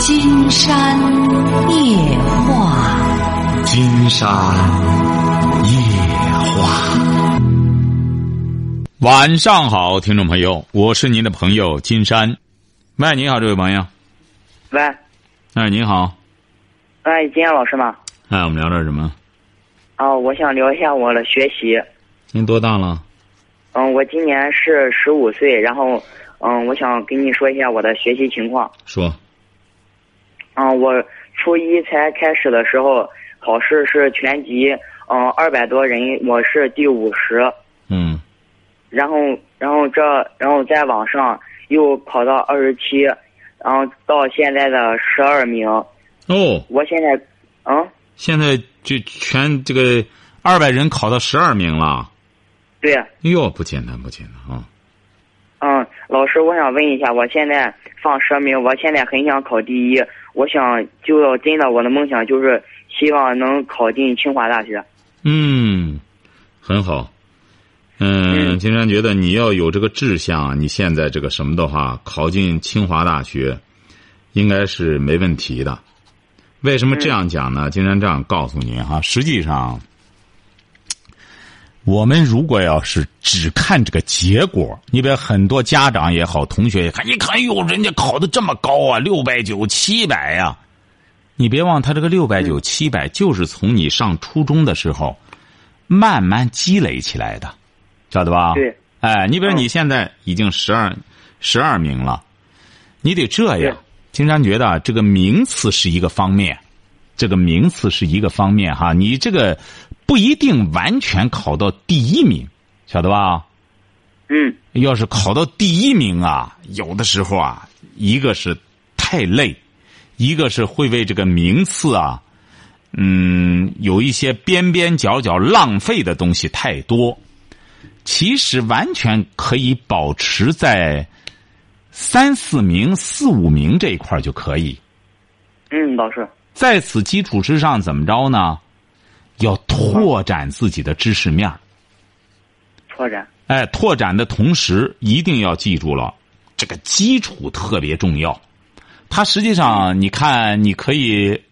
金山夜话，金山夜话。晚上好，听众朋友，我是您的朋友金山。喂，你好，这位朋友。喂，哎，你好。哎，金燕老师吗？哎，我们聊点什么？啊，我想聊一下我的学习。您多大了？嗯，我今年是十五岁，然后，嗯，我想跟你说一下我的学习情况。说。嗯，我初一才开始的时候，考试是全级，嗯，二百多人，我是第五十。嗯。然后，然后这，然后再往上又考到二十七，然后到现在的十二名。哦。我现在，嗯。现在就全这个二百人考到十二名了。对。哎呦，不简单，不简单啊！嗯，老师，我想问一下，我现在放十名，我现在很想考第一，我想就要真的，我的梦想就是希望能考进清华大学。嗯，很好。嗯，金山觉得你要有这个志向，你现在这个什么的话，考进清华大学，应该是没问题的。为什么这样讲呢？金山这样告诉您哈，实际上。我们如果要是只看这个结果，你比如很多家长也好，同学也看，一看哟，人家考的这么高啊，六百九、七百呀。你别忘，他这个六百九、七百，就是从你上初中的时候慢慢积累起来的，晓得吧？对。哎，你比如你现在已经十二、十二名了，你得这样。经常觉得这个名次是一个方面，这个名次是一个方面哈，你这个。不一定完全考到第一名，晓得吧？嗯。要是考到第一名啊，有的时候啊，一个是太累，一个是会为这个名次啊，嗯，有一些边边角角浪费的东西太多。其实完全可以保持在三四名、四五名这一块就可以。嗯，老师。在此基础之上，怎么着呢？要拓展自己的知识面拓展。哎，拓展的同时，一定要记住了，这个基础特别重要。它实际上，你看，你可以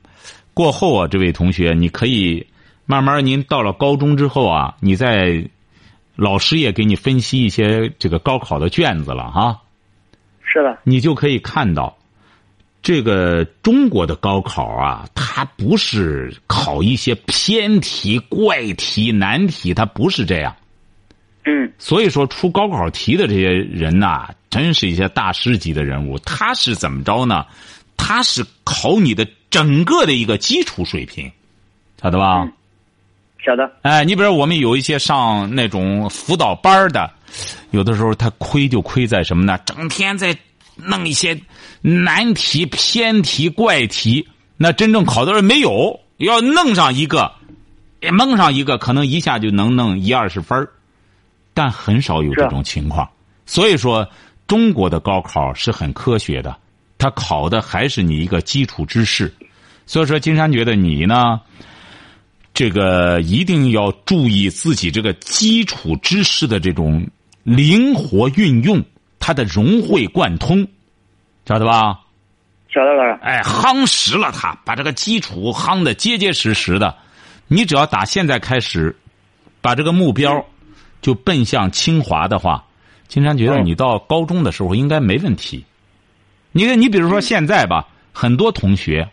过后啊，这位同学，你可以慢慢，您到了高中之后啊，你在老师也给你分析一些这个高考的卷子了哈。是的。你就可以看到。这个中国的高考啊，它不是考一些偏题、怪题、难题，它不是这样。嗯。所以说，出高考题的这些人呐，真是一些大师级的人物。他是怎么着呢？他是考你的整个的一个基础水平，晓得吧？晓得。哎，你比如我们有一些上那种辅导班的，有的时候他亏就亏在什么呢？整天在。弄一些难题、偏题、怪题，那真正考的人没有。要弄上一个，蒙上一个，可能一下就能弄一二十分但很少有这种情况。所以说，中国的高考是很科学的，他考的还是你一个基础知识。所以说，金山觉得你呢，这个一定要注意自己这个基础知识的这种灵活运用。它的融会贯通，晓得吧？晓得了。哎，夯实了它，把这个基础夯的结结实实的。你只要打现在开始，把这个目标就奔向清华的话，金山觉得你到高中的时候应该没问题。你看你比如说现在吧，很多同学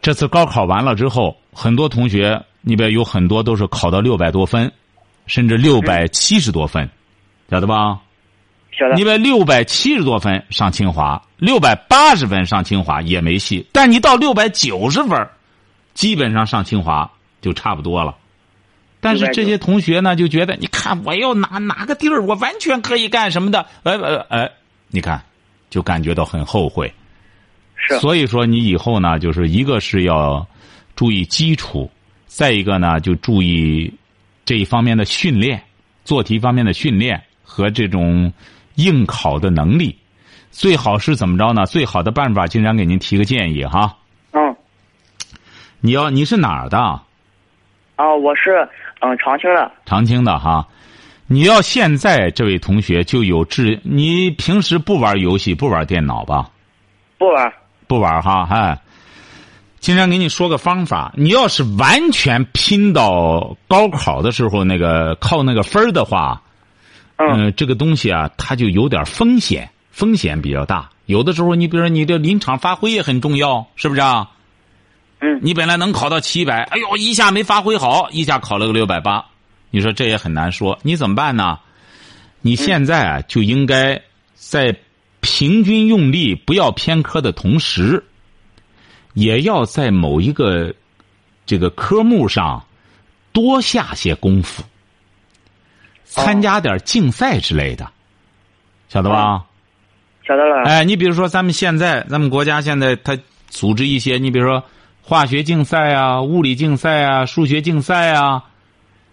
这次高考完了之后，很多同学，你比如有很多都是考到六百多分，甚至六百七十多分，晓得吧？你把六百七十多分上清华，六百八十分上清华也没戏。但你到六百九十分，基本上上清华就差不多了。但是这些同学呢，就觉得你看我要哪哪个地儿，我完全可以干什么的？哎哎哎，你看，就感觉到很后悔。是。所以说，你以后呢，就是一个是要注意基础，再一个呢，就注意这一方面的训练，做题方面的训练和这种。应考的能力，最好是怎么着呢？最好的办法，经常给您提个建议哈。嗯。你要你是哪儿的？啊，我是嗯长青的。长青的哈，你要现在这位同学就有志，你平时不玩游戏，不玩电脑吧？不玩。不玩哈，哎。经常给你说个方法，你要是完全拼到高考的时候那个靠那个分儿的话，嗯，这个东西啊，它就有点风险，风险比较大。有的时候，你比如说你这临场发挥也很重要，是不是啊？嗯，你本来能考到七百，哎呦，一下没发挥好，一下考了个六百八，你说这也很难说，你怎么办呢？你现在啊，就应该在平均用力、不要偏科的同时。也要在某一个这个科目上多下些功夫，参加点竞赛之类的，晓得吧？晓得了。哎，你比如说，咱们现在咱们国家现在他组织一些，你比如说化学竞赛啊、物理竞赛啊、数学竞赛啊。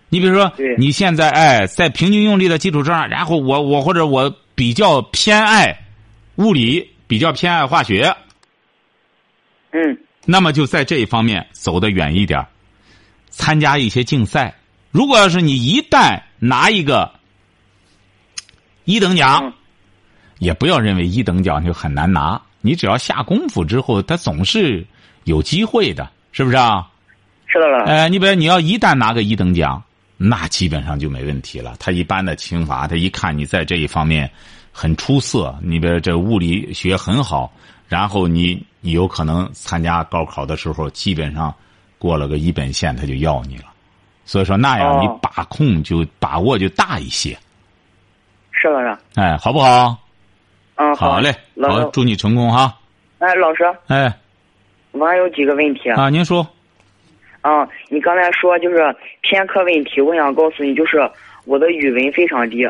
你比如说，你现在哎，在平均用力的基础上，然后我我或者我比较偏爱物理，比较偏爱化学。嗯，那么就在这一方面走得远一点参加一些竞赛。如果要是你一旦拿一个一等奖，也不要认为一等奖就很难拿。你只要下功夫之后，他总是有机会的，是不是啊？是的了。哎，你比如你要一旦拿个一等奖，那基本上就没问题了。他一般的清华，他一看你在这一方面很出色，你比如这物理学很好，然后你。你有可能参加高考的时候，基本上过了个一本线，他就要你了。所以说那样你把控就把握就大一些。是老师。哎，好不好？嗯，好嘞，好，祝你成功哈。哎，老师。哎。我还有几个问题。啊，您说。啊，你刚才说就是偏科问题，我想告诉你，就是我的语文非常低。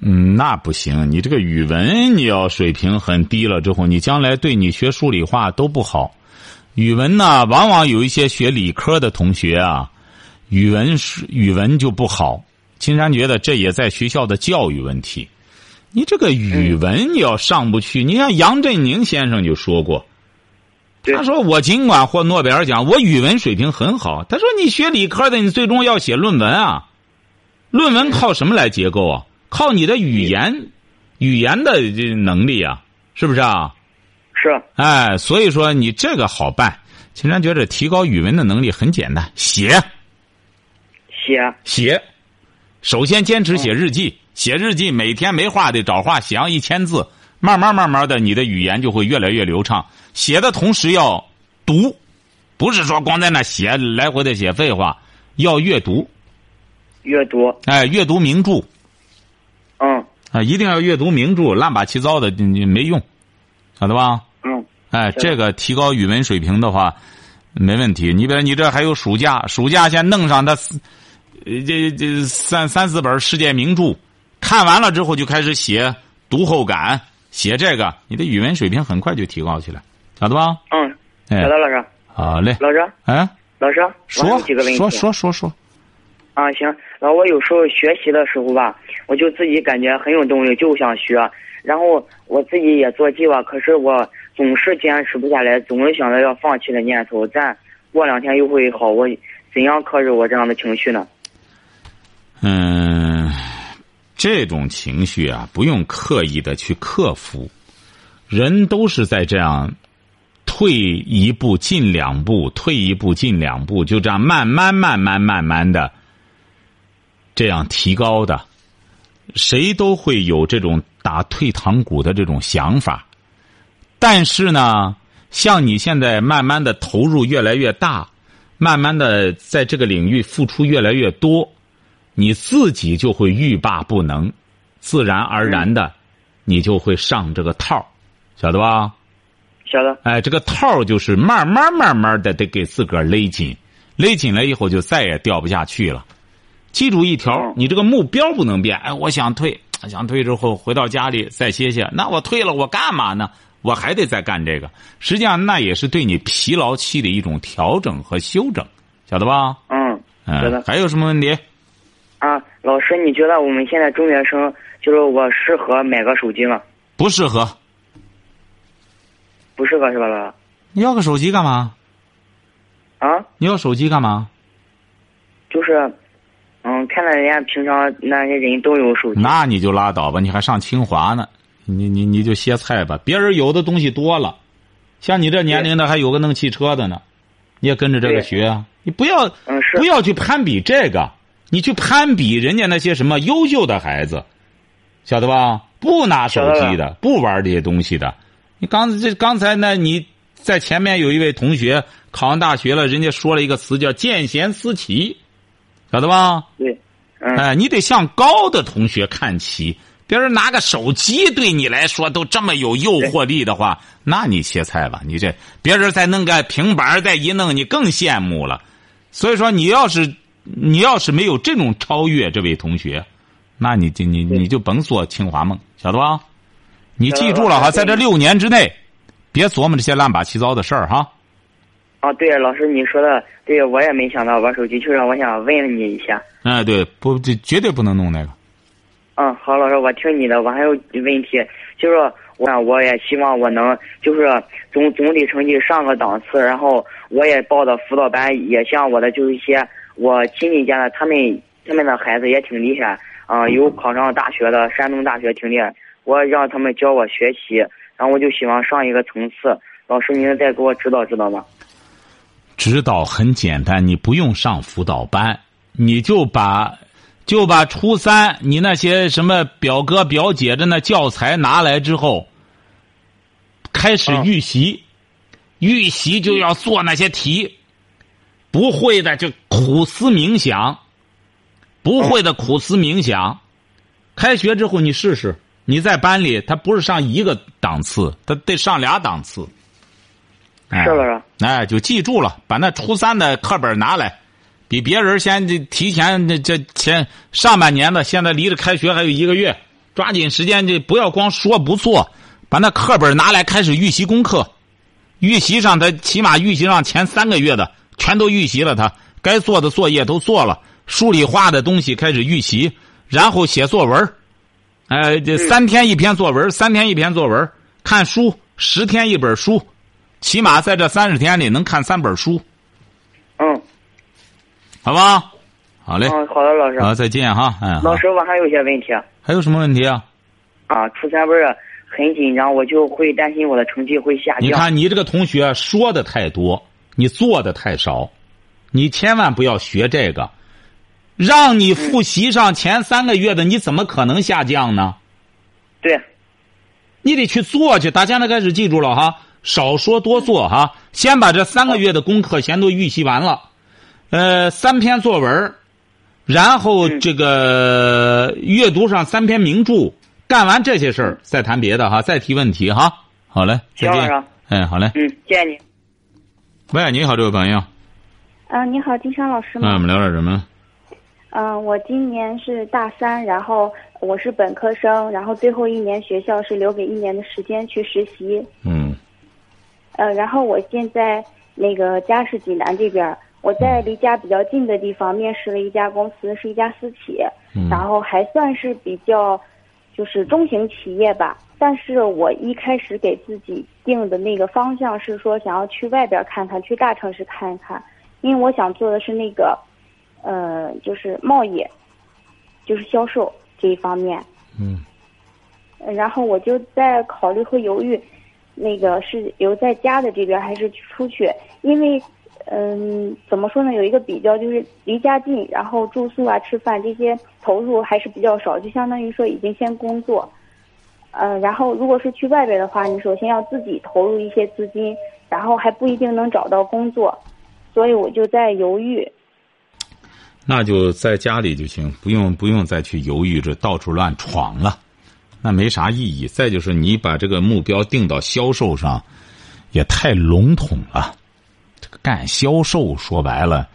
嗯，那不行。你这个语文你要水平很低了之后，你将来对你学数理化都不好。语文呢，往往有一些学理科的同学啊，语文是语文就不好。金山觉得这也在学校的教育问题。你这个语文你要上不去，你像杨振宁先生就说过，他说我尽管获诺贝尔奖，我语文水平很好。他说你学理科的，你最终要写论文啊，论文靠什么来结构啊？靠你的语言，语言的这能力啊，是不是啊？是。哎，所以说你这个好办。秦山觉得提高语文的能力很简单，写。写。写。首先坚持写日记，写日记每天没话得找话写上一千字，慢慢慢慢的你的语言就会越来越流畅。写的同时要读，不是说光在那写来回的写废话，要阅读。阅读。哎，阅读名著。嗯啊，一定要阅读名著，乱八七糟的你没用，晓得吧？嗯，哎，这个提高语文水平的话，没问题。你比如你这还有暑假，暑假先弄上他，这这三三四本世界名著，看完了之后就开始写读后感，写这个，你的语文水平很快就提高起来，晓得吧？嗯，晓得老师。好嘞，老师。哎，老师，说说说说说。啊，行。然后我有时候学习的时候吧，我就自己感觉很有动力，就想学。然后我自己也做计划，可是我总是坚持不下来，总是想着要放弃的念头。但过两天又会好，我怎样克制我这样的情绪呢？嗯，这种情绪啊，不用刻意的去克服。人都是在这样，退一步进两步，退一步进两步，就这样慢慢慢慢慢慢的。这样提高的，谁都会有这种打退堂鼓的这种想法，但是呢，像你现在慢慢的投入越来越大，慢慢的在这个领域付出越来越多，你自己就会欲罢不能，自然而然的，你就会上这个套晓得吧？晓得。哎，这个套就是慢慢慢慢的得给自个儿勒紧，勒紧了以后就再也掉不下去了。记住一条，你这个目标不能变。哎，我想退，想退之后回到家里再歇歇。那我退了，我干嘛呢？我还得再干这个。实际上，那也是对你疲劳期的一种调整和修整，晓得吧？嗯，晓得。还有什么问题？啊，老师，你觉得我们现在中学生，就是我适合买个手机吗？不适合。不适合是吧，老师？你要个手机干嘛？啊？你要手机干嘛？就是。嗯，看到人家平常那些人都有手机，那你就拉倒吧，你还上清华呢，你你你就歇菜吧。别人有的东西多了，像你这年龄的还有个弄汽车的呢，你也跟着这个学啊。你不要嗯不要去攀比这个，你去攀比人家那些什么优秀的孩子，晓得吧？不拿手机的，不玩这些东西的。你刚这刚才呢，你在前面有一位同学考上大学了，人家说了一个词叫“见贤思齐”，晓得吧？哎，你得向高的同学看齐。别人拿个手机对你来说都这么有诱惑力的话，那你切菜吧。你这别人再弄个平板再一弄，你更羡慕了。所以说，你要是你要是没有这种超越，这位同学，那你就你你就甭做清华梦，晓得吧？你记住了哈，在这六年之内，别琢磨这些乱八七糟的事儿哈。啊，对，老师你说的对，我也没想到玩手机，就是我想问你一下。哎，对，不，这绝对不能弄那个。嗯，好，老师，我听你的。我还有问题，就是我我也希望我能就是总总体成绩上个档次，然后我也报的辅导班，也像我的就是一些我亲戚家的，他们他们的孩子也挺厉害，啊、有考上大学的，山东大学挺厉害。我让他们教我学习，然后我就希望上一个层次。老师，您再给我指导指导吧。指导很简单，你不用上辅导班，你就把就把初三你那些什么表哥表姐的那教材拿来之后，开始嗯预习，预习就要做那些题，不会的就苦思冥想，不会的苦思冥想。开学之后你试试，你在班里他不是上一个档次，他得上俩档次。哎是老师。哎，就记住了，把那初三的课本拿来，比别人先这提前这这前上半年的，现在离着开学还有一个月，抓紧时间，这不要光说不做，把那课本拿来开始预习功课，预习上他起码预习上前三个月的全都预习了他，该做的作业都做了，数理化的东西开始预习，然后写作文哎，这三天一篇作文，三天一篇作文，看书十天一本书。起码在这三十天里能看三本书，嗯好吧？好嘞，嗯，好的，老师。好，再见哈。嗯，好老师，我还有一些问题。还有什么问题啊？啊，初三不是很紧张，我就会担心我的成绩会下降。你看你这个同学说的太多，你做的太少，你千万不要学这个。让你复习上前三个月的，你怎么可能下降呢？对，你得去做去。大家呢开始记住了哈，少说多做哈。先把这三个月的功课先都预习完了，呃，三篇作文，然后这个阅读上三篇名著，干完这些事儿再谈别的哈，再提问题哈。好嘞，再见行老师。哎，好嘞。嗯，谢谢你。喂，你好，这位朋友，啊、你好，金山老师那我？们聊点什么？嗯、我今年是大三，然后我是本科生，然后最后一年学校是留给一年的时间去实习。嗯呃，然后我现在那个家是济南这边儿，我在离家比较近的地方面试了一家公司，是一家私企，嗯然后还算是比较就是中型企业吧。但是我一开始给自己定的那个方向是说想要去外边看看，去大城市看一看，因为我想做的是那个，呃，就是贸易，就是销售这一方面。嗯呃然后我就在考虑和犹豫，那个是留在家的这边还是出去？因为，嗯，怎么说呢？有一个比较就是离家近，然后住宿啊、吃饭这些投入还是比较少，就相当于说已经先工作。呃，然后如果是去外边的话，你首先要自己投入一些资金，然后还不一定能找到工作，所以我就在犹豫。那就在家里就行，不用不用再去犹豫着到处乱闯了，那没啥意义。再就是你把这个目标定到销售上，也太笼统了。这个干销售说白了，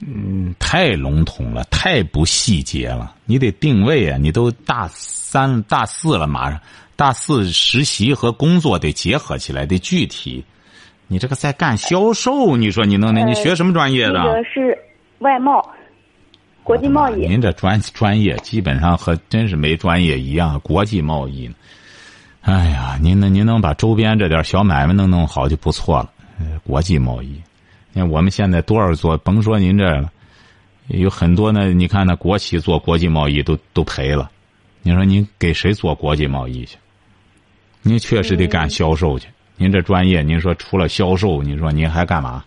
嗯，太笼统了，太不细节了。你得定位啊，你都大三大四了，马上大四实习和工作得结合起来，得具体。你这个在干销售，你说你能那？你学什么专业的？那个是外贸，国际贸易。您这专专业基本上和真是没专业一样，国际贸易呢。哎呀，您能您能把周边这点小买卖能弄好就不错了。呃，国际贸易，你看我们现在多少做，甭说您这了，有很多呢。你看那国企做国际贸易都都赔了，你说您给谁做国际贸易去？您确实得干销售去。您这专业，您说除了销售，您说您还干嘛？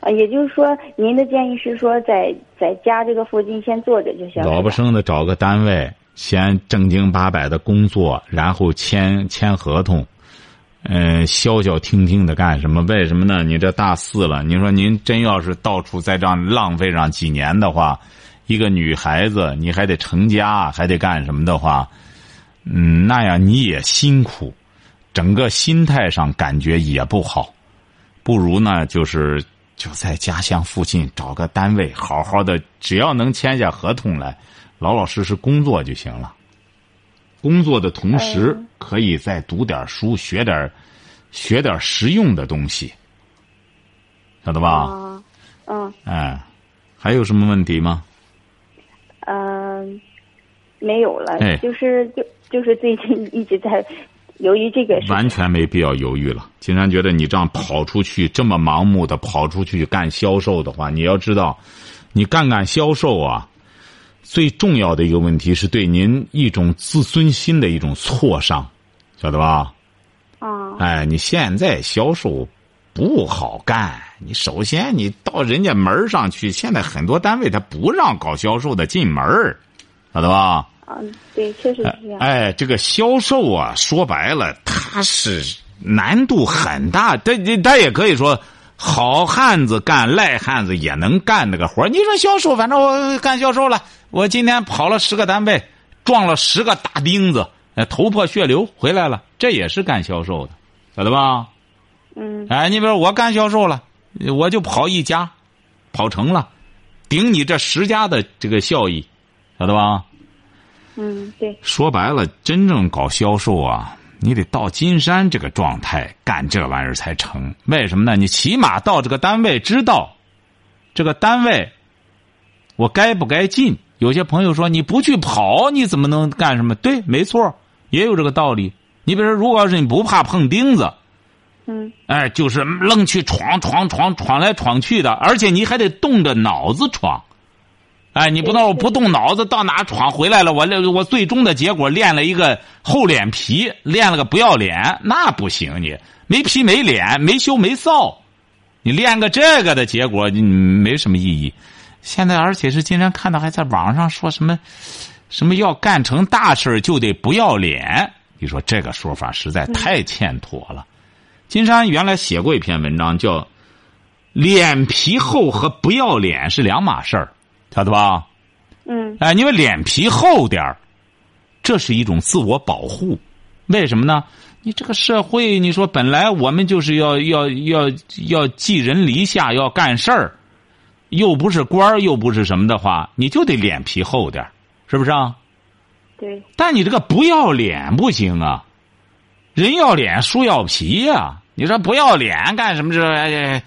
啊，也就是说，您的建议是说，在在家这个附近先做着就行。老不生的找个单位，先正经八百的工作，然后签签合同，嗯，消消停停的干什么？为什么呢？你这大四了，你说您真要是到处在这样浪费上几年的话，一个女孩子你还得成家，还得干什么的话，嗯，那样你也辛苦，整个心态上感觉也不好，不如呢就是。就在家乡附近找个单位，好好的，只要能签下合同来，老老实实工作就行了。工作的同时，可以再读点书，学点学点实用的东西，晓得吧？嗯。哎，还有什么问题吗？嗯，没有了。哎，就是就就是最近一直在。由于这个完全没必要犹豫了。金山觉得你这样跑出去这么盲目的跑出去干销售的话，你要知道，你干干销售啊，最重要的一个问题是对您一种自尊心的一种挫伤，晓得吧？啊。哎，你现在销售不好干。你首先你到人家门上去，现在很多单位他不让搞销售的进门晓得吧？嗯，对，确实是这样。哎，这个销售啊，说白了，它是难度很大。他他也可以说，好汉子干赖汉子也能干那个活你说销售，反正我干销售了，我今天跑了十个单位，撞了十个大钉子，头破血流回来了，这也是干销售的，晓得吧？嗯。哎，你比如我干销售了，我就跑一家，跑成了，顶你这十家的这个效益，晓得吧？嗯，对。说白了，真正搞销售啊，你得到金山这个状态干这玩意儿才成。为什么呢？你起码到这个单位知道，这个单位我该不该进？有些朋友说你不去跑，你怎么能干什么？对，没错，也有这个道理。你比如说，如果要是你不怕碰钉子，嗯，哎，就是愣去闯闯闯闯来闯去的，而且你还得动着脑子闯。哎，你不能我不动脑子到哪闯回来了？我我最终的结果练了一个厚脸皮，练了个不要脸，那不行！你没皮没脸，没羞没臊，你练个这个的结果，你没什么意义。现在而且是经常看到还在网上说什么，什么要干成大事就得不要脸。你说这个说法实在太欠妥了。金山原来写过一篇文章，叫“脸皮厚和不要脸是两码事儿”。晓得吧？嗯。哎，因为脸皮厚点儿，这是一种自我保护。为什么呢？你这个社会，你说本来我们就是要要要要寄人篱下，要干事儿，又不是官儿，又不是什么的话，你就得脸皮厚点儿，是不是啊？对。但你这个不要脸不行啊！人要脸，树要皮呀！你说不要脸干什么？这。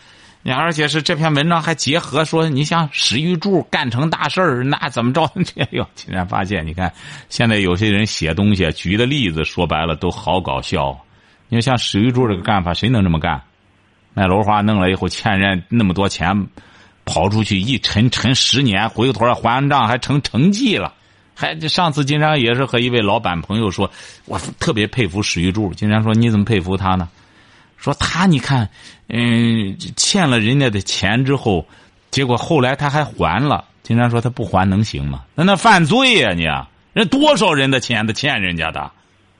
你而且是这篇文章还结合说，你像史玉柱干成大事儿，那怎么着？哎呦，竟然发现，你看现在有些人写东西举的例子，说白了都好搞笑。你说像史玉柱这个干法，谁能这么干？卖楼花弄了以后欠人那么多钱，跑出去一沉沉十年，回过头来还账还成成绩了。还上次金山也是和一位老板朋友说，我特别佩服史玉柱。金山说你怎么佩服他呢？说他你看，嗯，欠了人家的钱之后，结果后来他还还了。经常说他不还能行吗？那那犯罪呀！你人多少人的钱他欠人家的，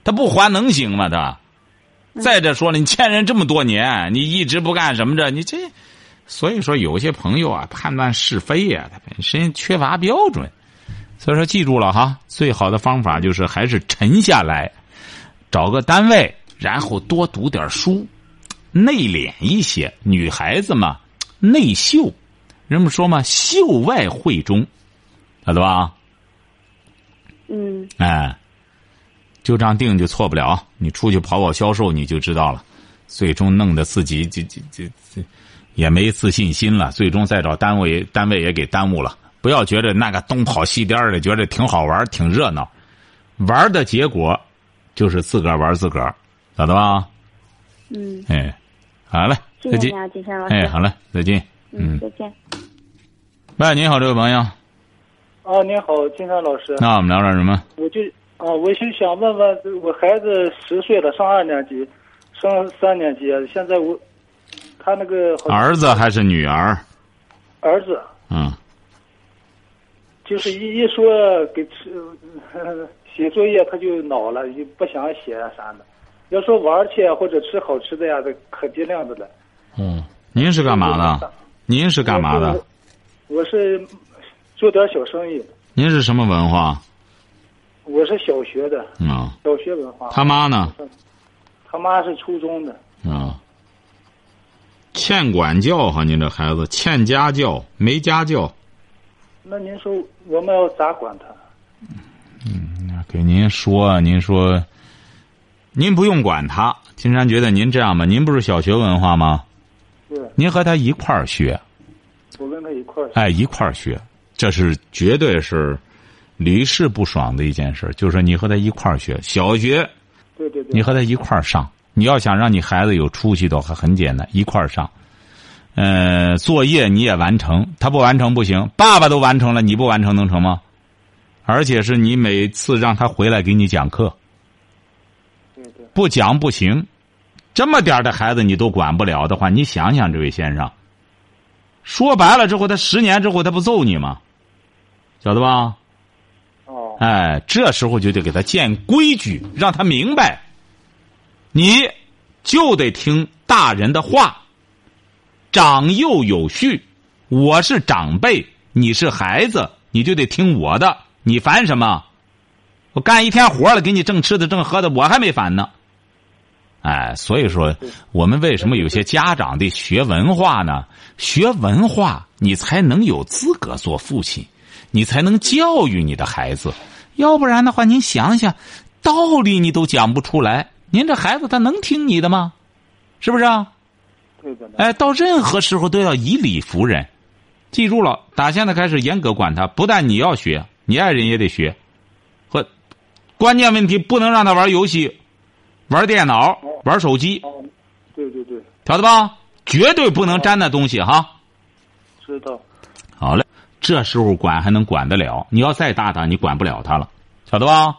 他不还能行吗？他再者说了，你欠人这么多年，你一直不干什么着？你这，所以说有些朋友啊，判断是非呀，他本身缺乏标准。所以说，记住了哈，最好的方法就是还是沉下来，找个单位，然后多读点书。内敛一些，女孩子嘛，内秀，人们说嘛，秀外慧中，晓得吧？嗯。哎，就这样定就错不了。你出去跑跑销售，你就知道了。最终弄得自己这这这这也没自信心了。最终再找单位，单位也给耽误了。不要觉得那个东跑西颠的，觉得挺好玩、挺热闹，玩的结果就是自个儿玩自个儿，咋的吧？嗯。哎。好嘞，再见，金山老师。哎，好嘞，再见。嗯，再见。喂，您好，这位朋友。啊，您好，金山老师。那我们聊点什么？我就啊，啊，我就想问问，我孩子十岁了，上二年级，上三年级，现在我他那个儿子还是女儿？儿子嗯，就是一一说给吃呃 写作业，他就恼了，就不想写啊啥的。要说玩儿去或者吃好吃的呀，这可尽量的了。嗯，您是干嘛的？您是干嘛的？我是做点小生意，您是什么文化？我是小学的，啊，小学文化。他妈呢？他妈是初中的，啊，欠管教哈，您这孩子欠家教，没家教。那您说我们要咋管他？嗯给您说，您说，您不用管他。金山觉得您这样吧，您不是小学文化吗？对，您和他一块儿学，我跟他一块儿。哎，一块儿学，这是绝对是屡试不爽的一件事。就是说，你和他一块儿学，小学对对对。你和他一块儿上。你要想让你孩子有出息的话，很简单，一块儿上。呃，作业你也完成，他不完成不行。爸爸都完成了，你不完成能成吗？而且是你每次让他回来给你讲课。不讲不行。这么点儿的孩子你都管不了的话，你想想，这位先生。说白了之后，他十年之后他不揍你吗？晓得吧？哦。哎，这时候就得给他建规矩，让他明白，你就得听大人的话，长幼有序。我是长辈，你是孩子，你就得听我的。你烦什么？我干一天活了，给你挣吃的挣喝的，我还没烦呢。哎，所以说，我们为什么有些家长得学文化呢？学文化，你才能有资格做父亲，你才能教育你的孩子。要不然的话，您想想，道理你都讲不出来，您这孩子他能听你的吗？是不是啊？对的。哎，到任何时候都要以理服人，记住了，打现在开始严格管他。不但你要学，你爱人也得学。和关键问题不能让他玩游戏。玩电脑，玩手机，哦，对对对，晓得吧？绝对不能沾那东西哈。知道。好嘞，这时候管还能管得了？你要再大胆，你管不了他了，晓得吧？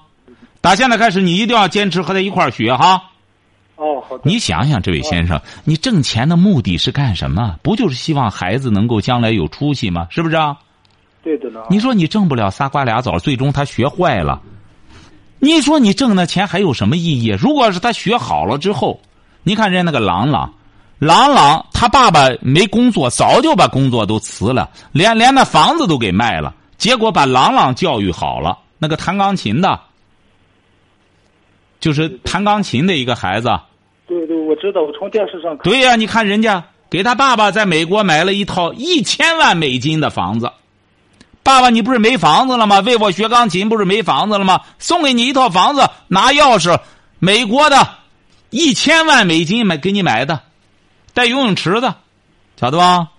打现在开始，你一定要坚持和他一块儿学哈。哦，好的。你想想，这位先生，你挣钱的目的是干什么？不就是希望孩子能够将来有出息吗？是不是啊？对的呢。你说你挣不了仨瓜俩枣，最终他学坏了。你说你挣那钱还有什么意义？如果是他学好了之后，你看人家那个朗朗，朗朗他爸爸没工作，早就把工作都辞了，连连那房子都给卖了，结果把朗朗教育好了。那个弹钢琴的，就是弹钢琴的一个孩子。对对，我知道，我从电视上看。对呀，你看人家给他爸爸在美国买了一套一千万美金的房子。爸爸，你不是没房子了吗？为我学钢琴，不是没房子了吗？送给你一套房子，拿钥匙，美国的，一千万美金买给你买的，带游泳池的，晓得吧？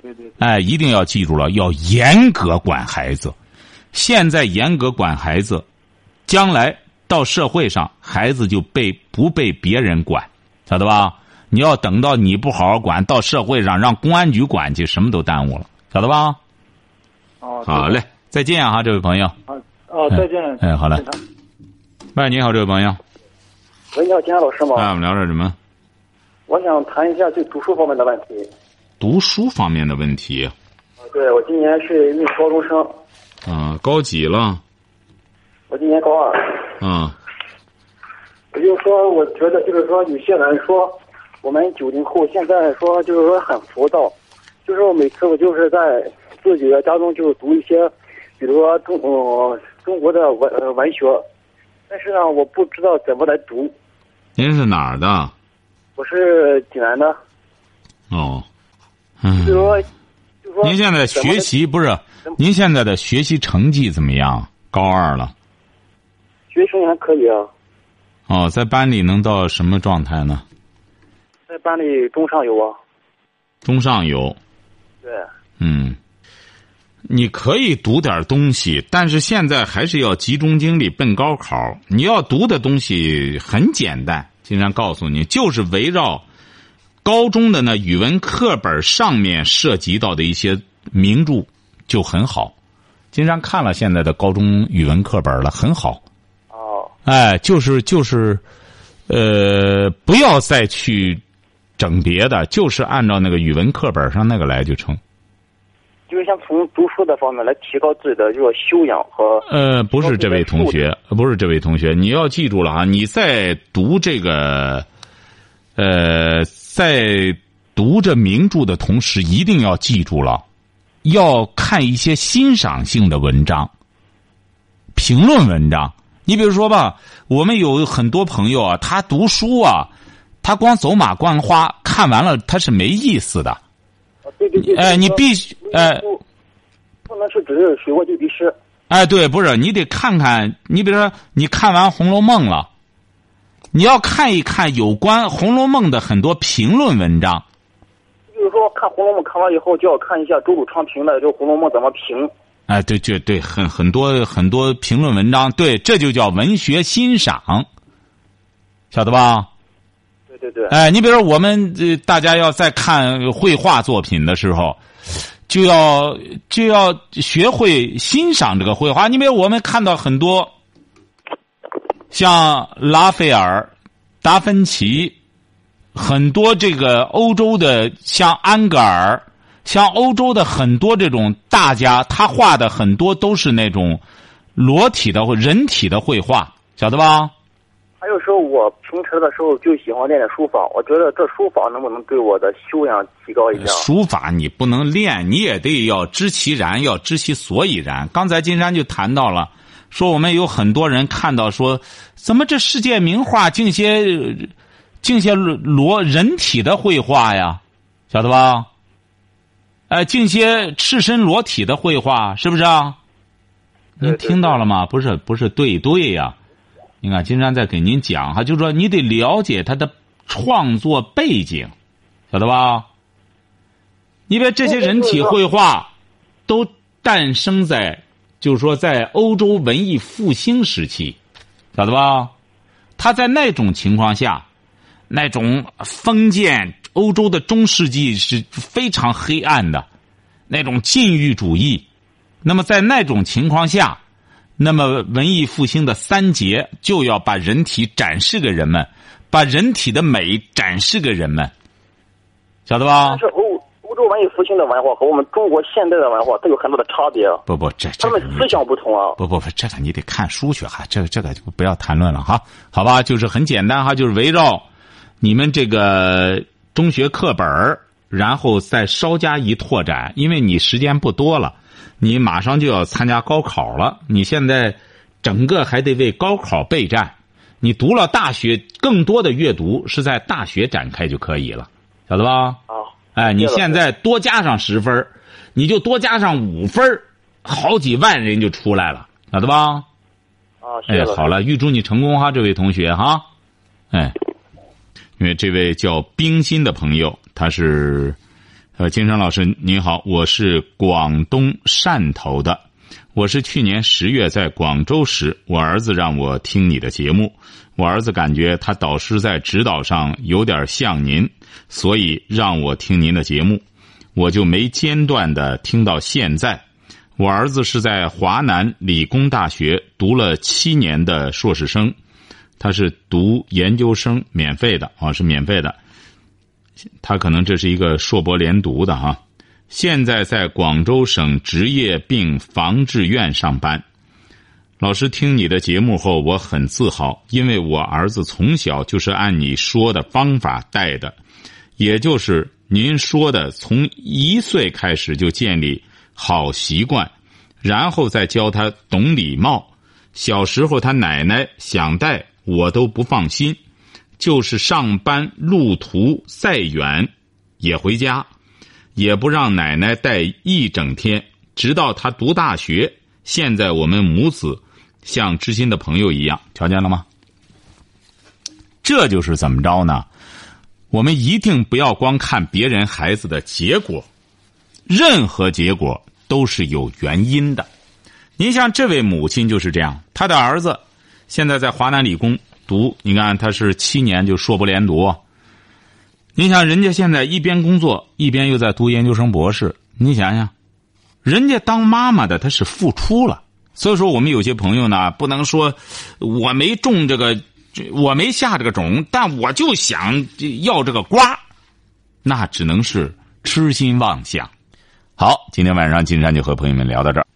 对对。哎，一定要记住了，要严格管孩子。现在严格管孩子，将来到社会上，孩子就被不被别人管，晓得吧？你要等到你不好好管，到社会上让公安局管去，什么都耽误了，晓得吧？哦，好嘞，再见啊，这位朋友。啊，哦，再见。哎，好嘞。喂，你好，这位朋友。喂，你好，金山老师吗？哎，我们聊点什么？我想谈一下就读书方面的问题。读书方面的问题。对，我今年是一名高中生。啊，高几了？我今年高二。啊。我就是说，我觉得就是说，有些人说我们九零后现在说就是说很浮躁，就是我每次我就是在。自己的家中就是读一些，比如说中呃中国的文文学，但是呢，我不知道怎么来读。您是哪儿的？我是济南的。哦，嗯。就说，就说。您现在学习不是？您现在的学习成绩怎么样？高二了。学习成绩还可以啊。哦，在班里能到什么状态呢？在班里中上游啊。中上游。对。嗯。你可以读点东西，但是现在还是要集中精力奔高考。你要读的东西很简单，经常告诉你，就是围绕高中的那语文课本上面涉及到的一些名著就很好。经常看了现在的高中语文课本了，很好。啊，哎，就是就是，呃，不要再去整别的，就是按照那个语文课本上那个来就成。就是想从读书的方面来提高自己的这个修养和呃，不是这位同学，不是这位同学，你要记住了啊！你在读这个，呃，在读这名著的同时，一定要记住了，要看一些欣赏性的文章、评论文章。你比如说吧，我们有很多朋友啊，他读书啊，他光走马观花，看完了他是没意思的。对对对，哎，你必须哎。不能是只是水过就滴湿。哎，对，不是你得看看，你比如说，你看完《红楼梦》了，你要看一看有关《红楼梦》的很多评论文章。就是说，看《红楼梦》看完以后，就要看一下周汝昌评的这《红楼梦》怎么评。哎，对，对，对，很很多很多评论文章，对，这就叫文学欣赏，晓得吧？对对对。哎，你比如说，我们呃，大家要在看绘画作品的时候。就要就要学会欣赏这个绘画。你比如我们看到很多，像拉斐尔、达芬奇，很多这个欧洲的，像安格尔，像欧洲的很多这种大家，他画的很多都是那种裸体的或人体的绘画，晓得吧？还有时候我平时的时候就喜欢练练书法，我觉得这书法能不能对我的修养提高一下？书法你不能练，你也得要知其然，要知其所以然。刚才金山就谈到了，说我们有很多人看到说，怎么这世界名画竟些，竟些裸人体的绘画呀，晓得吧？哎，竟些赤身裸体的绘画，是不是啊？您听到了吗？不是，不是对对呀。你看，金山在给您讲哈，就是说你得了解他的创作背景，晓得吧？因为这些人体绘画都诞生在，就是说在欧洲文艺复兴时期，晓得吧？他在那种情况下，那种封建欧洲的中世纪是非常黑暗的，那种禁欲主义。那么在那种情况下。那么，文艺复兴的三杰就要把人体展示给人们，把人体的美展示给人们，晓得吧？但是欧欧洲文艺复兴的文化和我们中国现代的文化都有很多的差别。不不，这他们思想不同啊。不不不，这个你得看书去哈，这个这个就不要谈论了哈，好吧？就是很简单哈，就是围绕你们这个中学课本然后再稍加一拓展，因为你时间不多了。你马上就要参加高考了，你现在整个还得为高考备战。你读了大学，更多的阅读是在大学展开就可以了，晓得吧？啊，哎，你现在多加上十分，你就多加上五分，好几万人就出来了，晓得吧？啊，哎，好了，预祝你成功哈，这位同学哈。哎，因为这位叫冰心的朋友，他是。呃，金山老师您好，我是广东汕头的，我是去年十月在广州时，我儿子让我听你的节目，我儿子感觉他导师在指导上有点像您，所以让我听您的节目，我就没间断的听到现在。我儿子是在华南理工大学读了七年的硕士生，他是读研究生免费的啊，是免费的。他可能这是一个硕博连读的哈，现在在广州省职业病防治院上班。老师听你的节目后，我很自豪，因为我儿子从小就是按你说的方法带的，也就是您说的，从一岁开始就建立好习惯，然后再教他懂礼貌。小时候他奶奶想带我都不放心。就是上班路途再远，也回家，也不让奶奶带一整天，直到他读大学。现在我们母子像知心的朋友一样，瞧见了吗？这就是怎么着呢？我们一定不要光看别人孩子的结果，任何结果都是有原因的。您像这位母亲就是这样，她的儿子现在在华南理工。读，你看他是七年就硕博连读。你想人家现在一边工作一边又在读研究生博士，你想想，人家当妈妈的他是付出了，所以说，我们有些朋友呢，不能说我没种这个，我没下这个种，但我就想要这个瓜，那只能是痴心妄想。好，今天晚上金山就和朋友们聊到这儿。